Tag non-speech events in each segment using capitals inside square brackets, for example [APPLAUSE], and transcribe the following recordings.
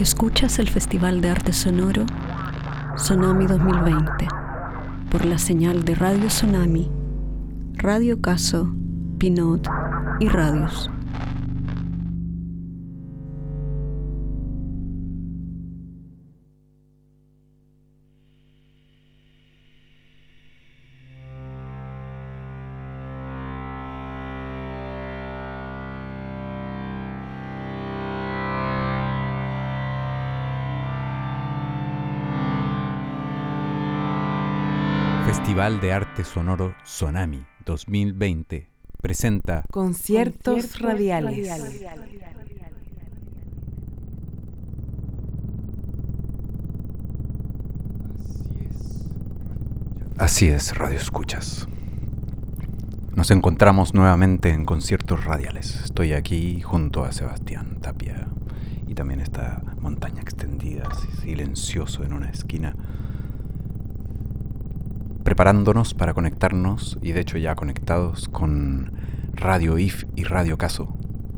Escuchas el Festival de Arte Sonoro Sonami 2020 por la señal de Radio Tsunami, Radio Caso, Pinot y Radios. Festival de Arte Sonoro Sonami 2020 presenta Conciertos, radiales. Así es, Radio Escuchas. Nos encontramos nuevamente en conciertos radiales. Estoy aquí junto a Sebastián Tapia y también esta montaña extendida, silencioso en una esquina, preparándonos para conectarnos y de hecho ya conectados con Radio IF y Radio Caso,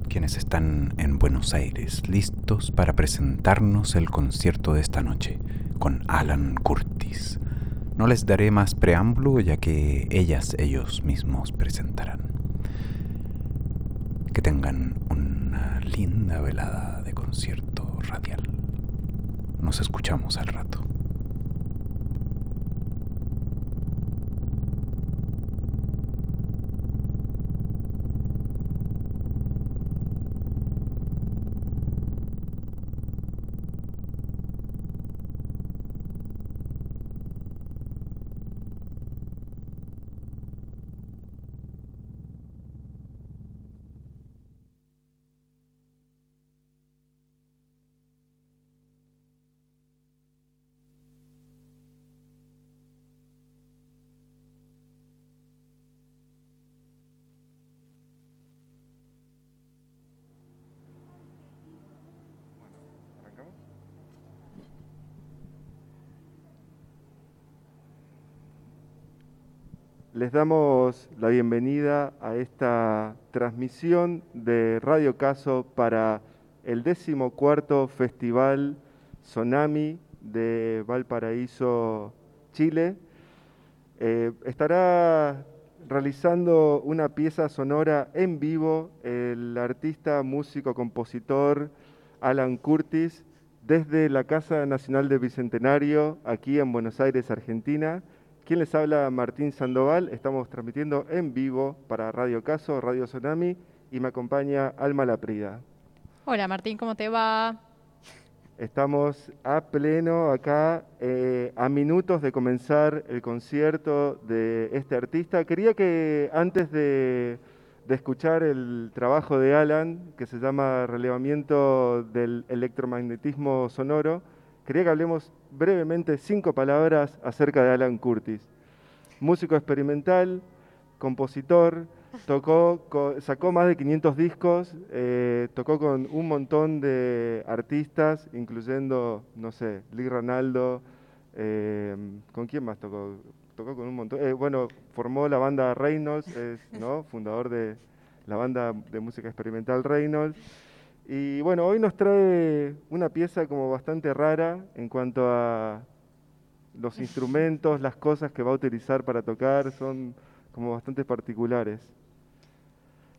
quienes están en Buenos Aires listos para presentarnos el concierto de esta noche con Alan Curtis. No les daré más preámbulo ya que ellas, ellos mismos presentarán. Que tengan una linda velada de concierto radial. Nos escuchamos al rato. Les damos la bienvenida a esta transmisión de Radio Caso para el decimocuarto Festival Tsunami de Valparaíso, Chile. Eh, estará realizando una pieza sonora en vivo el artista, músico, compositor Alan Curtis desde la Casa Nacional de Bicentenario, aquí en Buenos Aires, Argentina. ¿Quién les habla? Martín Sandoval. Estamos transmitiendo en vivo para Radio Caso, Radio Tsunami y me acompaña Alma Laprida. Hola Martín, ¿cómo te va? Estamos a pleno acá, eh, a minutos de comenzar el concierto de este artista. Quería que antes de, de escuchar el trabajo de Alan, que se llama Relevamiento del electromagnetismo sonoro, quería que hablemos brevemente cinco palabras acerca de Alan Curtis. Músico experimental, compositor, tocó, sacó más de 500 discos, eh, tocó con un montón de artistas, incluyendo, no sé, Lee Ronaldo, eh, ¿con quién más tocó? Tocó con un montón. Eh, bueno, formó la banda Reynolds, es ¿no? [LAUGHS] fundador de la banda de música experimental Reynolds. Y bueno, hoy nos trae una pieza como bastante rara en cuanto a los instrumentos, las cosas que va a utilizar para tocar, son como bastante particulares.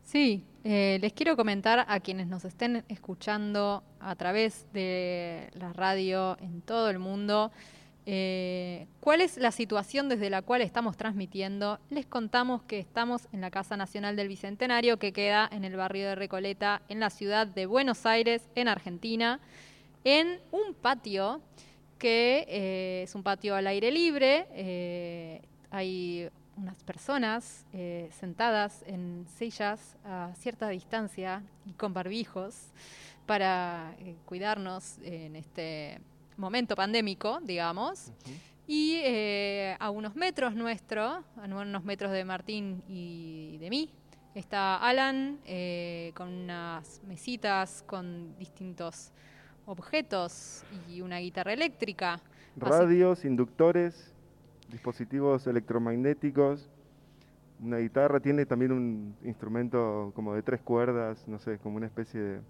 Sí, eh, les quiero comentar a quienes nos estén escuchando a través de la radio en todo el mundo eh, ¿Cuál es la situación desde la cual estamos transmitiendo? Les contamos que estamos en la Casa Nacional del Bicentenario, que queda en el barrio de Recoleta, en la ciudad de Buenos Aires, en Argentina, en un patio que eh, es un patio al aire libre. Eh, hay unas personas sentadas en sillas a cierta distancia y con barbijos para cuidarnos en este momento pandémico, digamos. Y eh, a unos metros nuestro, a unos metros de Martín y de mí, está Alan eh, con unas mesitas con distintos objetos y una guitarra eléctrica. Radios, inductores, dispositivos electromagnéticos, una guitarra, tiene también un instrumento como de tres cuerdas, no sé, como una especie de,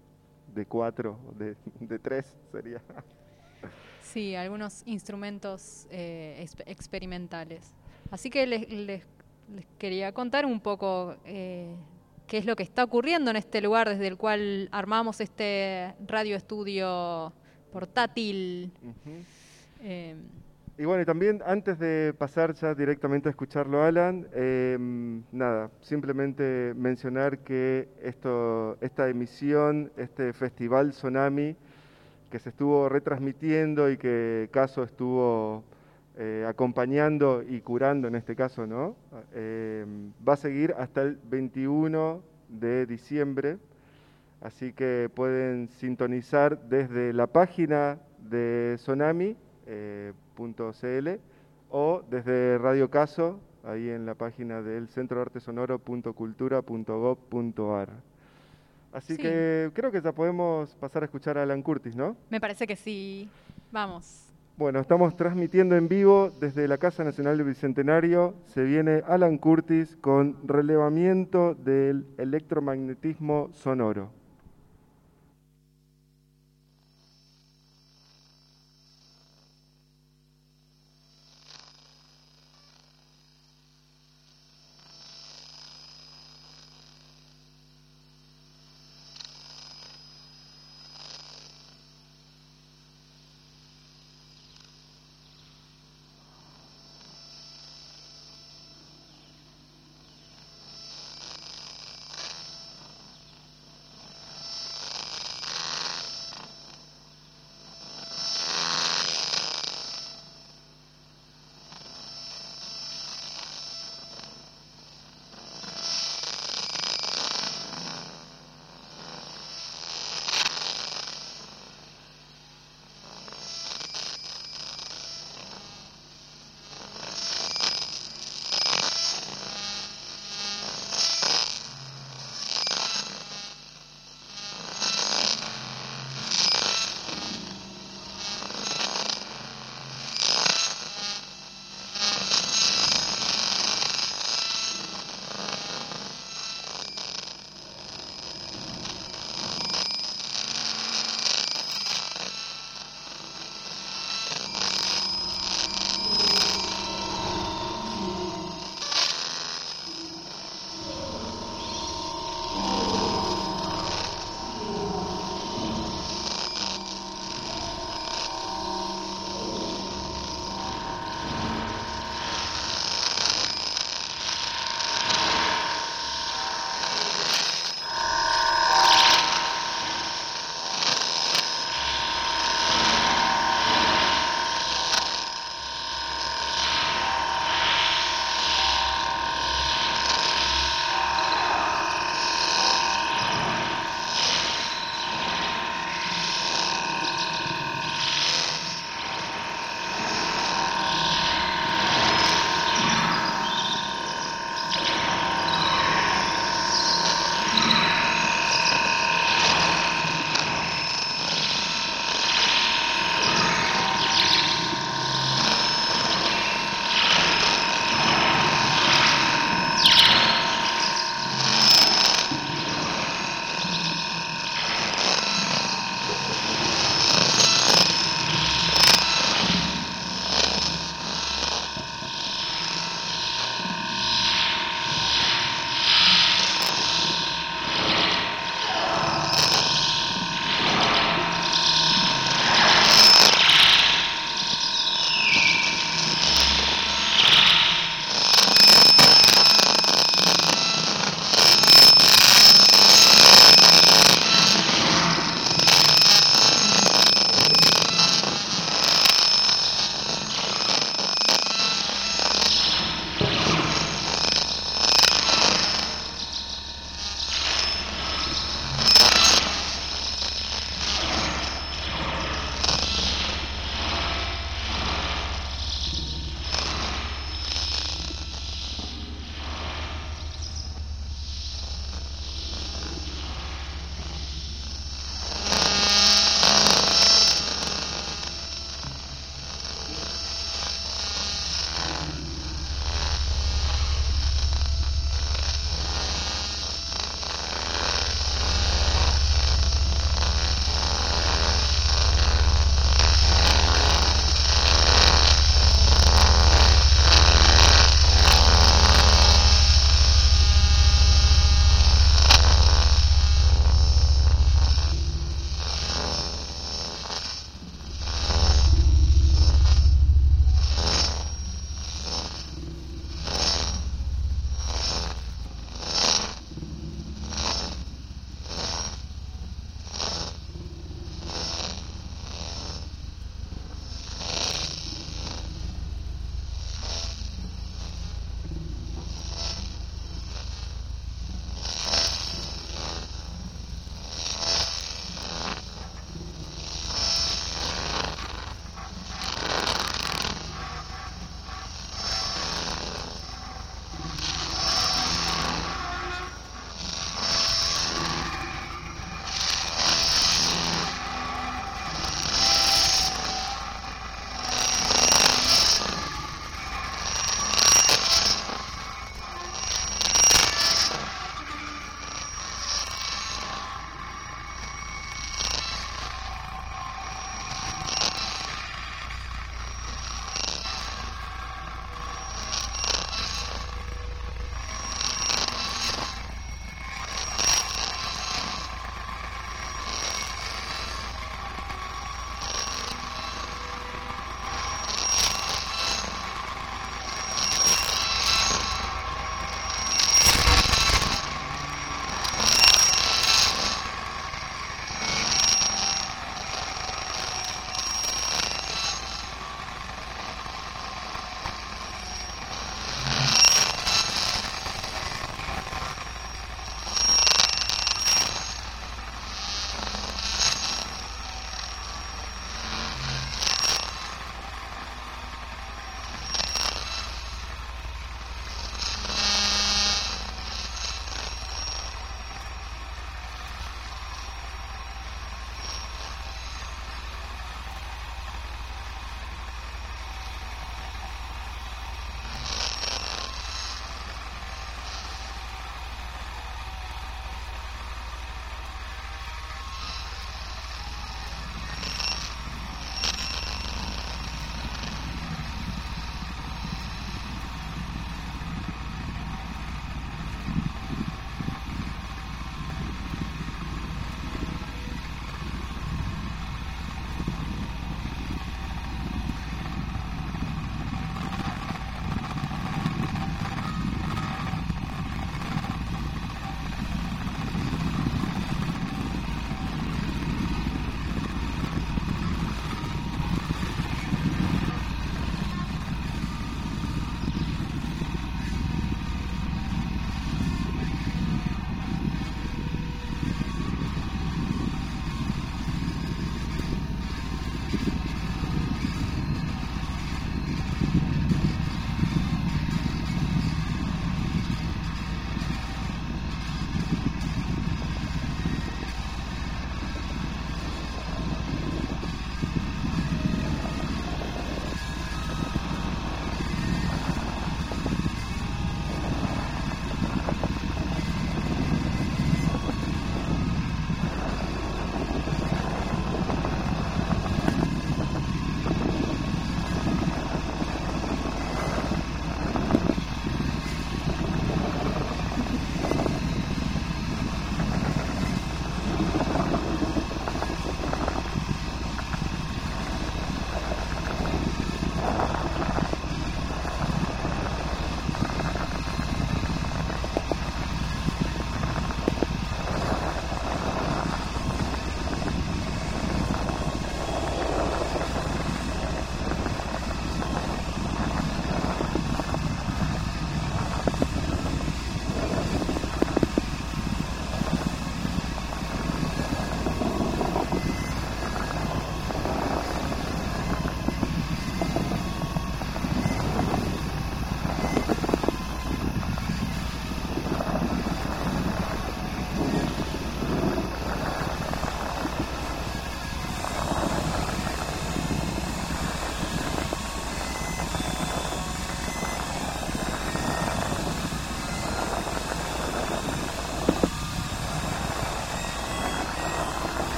de cuatro, de, de tres sería. Sí, algunos instrumentos eh, experimentales. Así que les, les, quería contar un poco eh, qué es lo que está ocurriendo en este lugar desde el cual armamos este radio estudio portátil. Y bueno, y también antes de pasar ya directamente a escucharlo, Alan, em, nada, simplemente mencionar que esto, esta emisión, este festival Tsunami, que se estuvo retransmitiendo y que Caso estuvo eh, acompañando y curando en este caso, ¿no? Em, va a seguir hasta el 21 de diciembre, así que pueden sintonizar desde la página de Tsunami. Eh, o desde Radio Caso, ahí en la página del Centro de Arte Sonoro.cultura.gov.ar. Así que creo que ya podemos pasar a escuchar a Alan Curtis, ¿no? Me parece que sí. Vamos. Bueno, estamos transmitiendo en vivo desde la Casa Nacional del Bicentenario. Se viene Alan Curtis con relevamiento del electromagnetismo sonoro.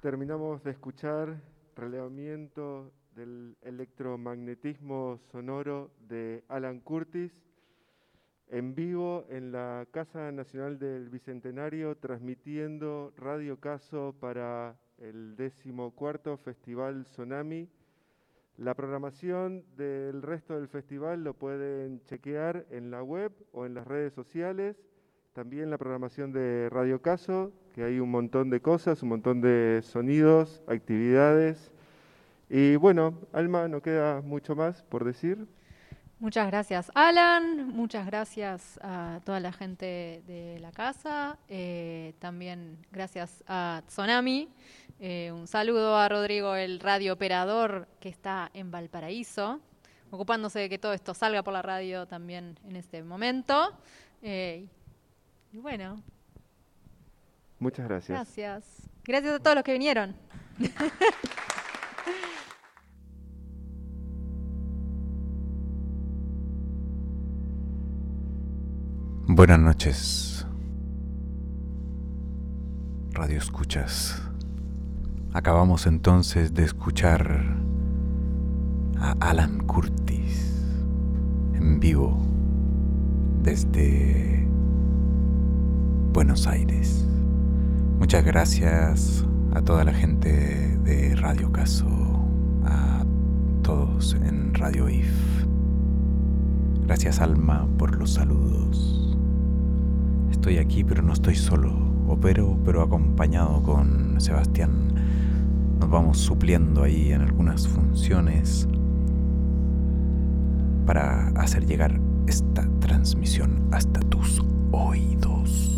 Terminamos de escuchar relevamiento del electromagnetismo sonoro de Alan Curtis en vivo en la Casa Nacional del Bicentenario, transmitiendo Radio Caso para el decimocuarto Festival Tsunami. La programación del resto del festival lo pueden chequear en la web o en las redes sociales. También la programación de Radio Caso, que hay un montón de cosas, un montón de sonidos, actividades. Y bueno, Alma, no queda mucho más por decir. Muchas gracias, Alan. Muchas gracias a toda la gente de la casa. Eh, también gracias a Tsunami. Eh, un saludo a Rodrigo, el radio operador que está en Valparaíso, ocupándose de que todo esto salga por la radio también en este momento. Eh, y bueno. Muchas gracias. Gracias. Gracias a todos los que vinieron. [LAUGHS] Buenas noches, Radio Escuchas. Acabamos entonces de escuchar a Alan Curtis en vivo desde Buenos Aires. Muchas gracias a toda la gente de Radio Caso, a todos en Radio IF. Gracias Alma por los saludos. Estoy aquí, pero no estoy solo. Opero, pero acompañado con Sebastián. Nos vamos supliendo ahí en algunas funciones para hacer llegar esta transmisión hasta tus oídos.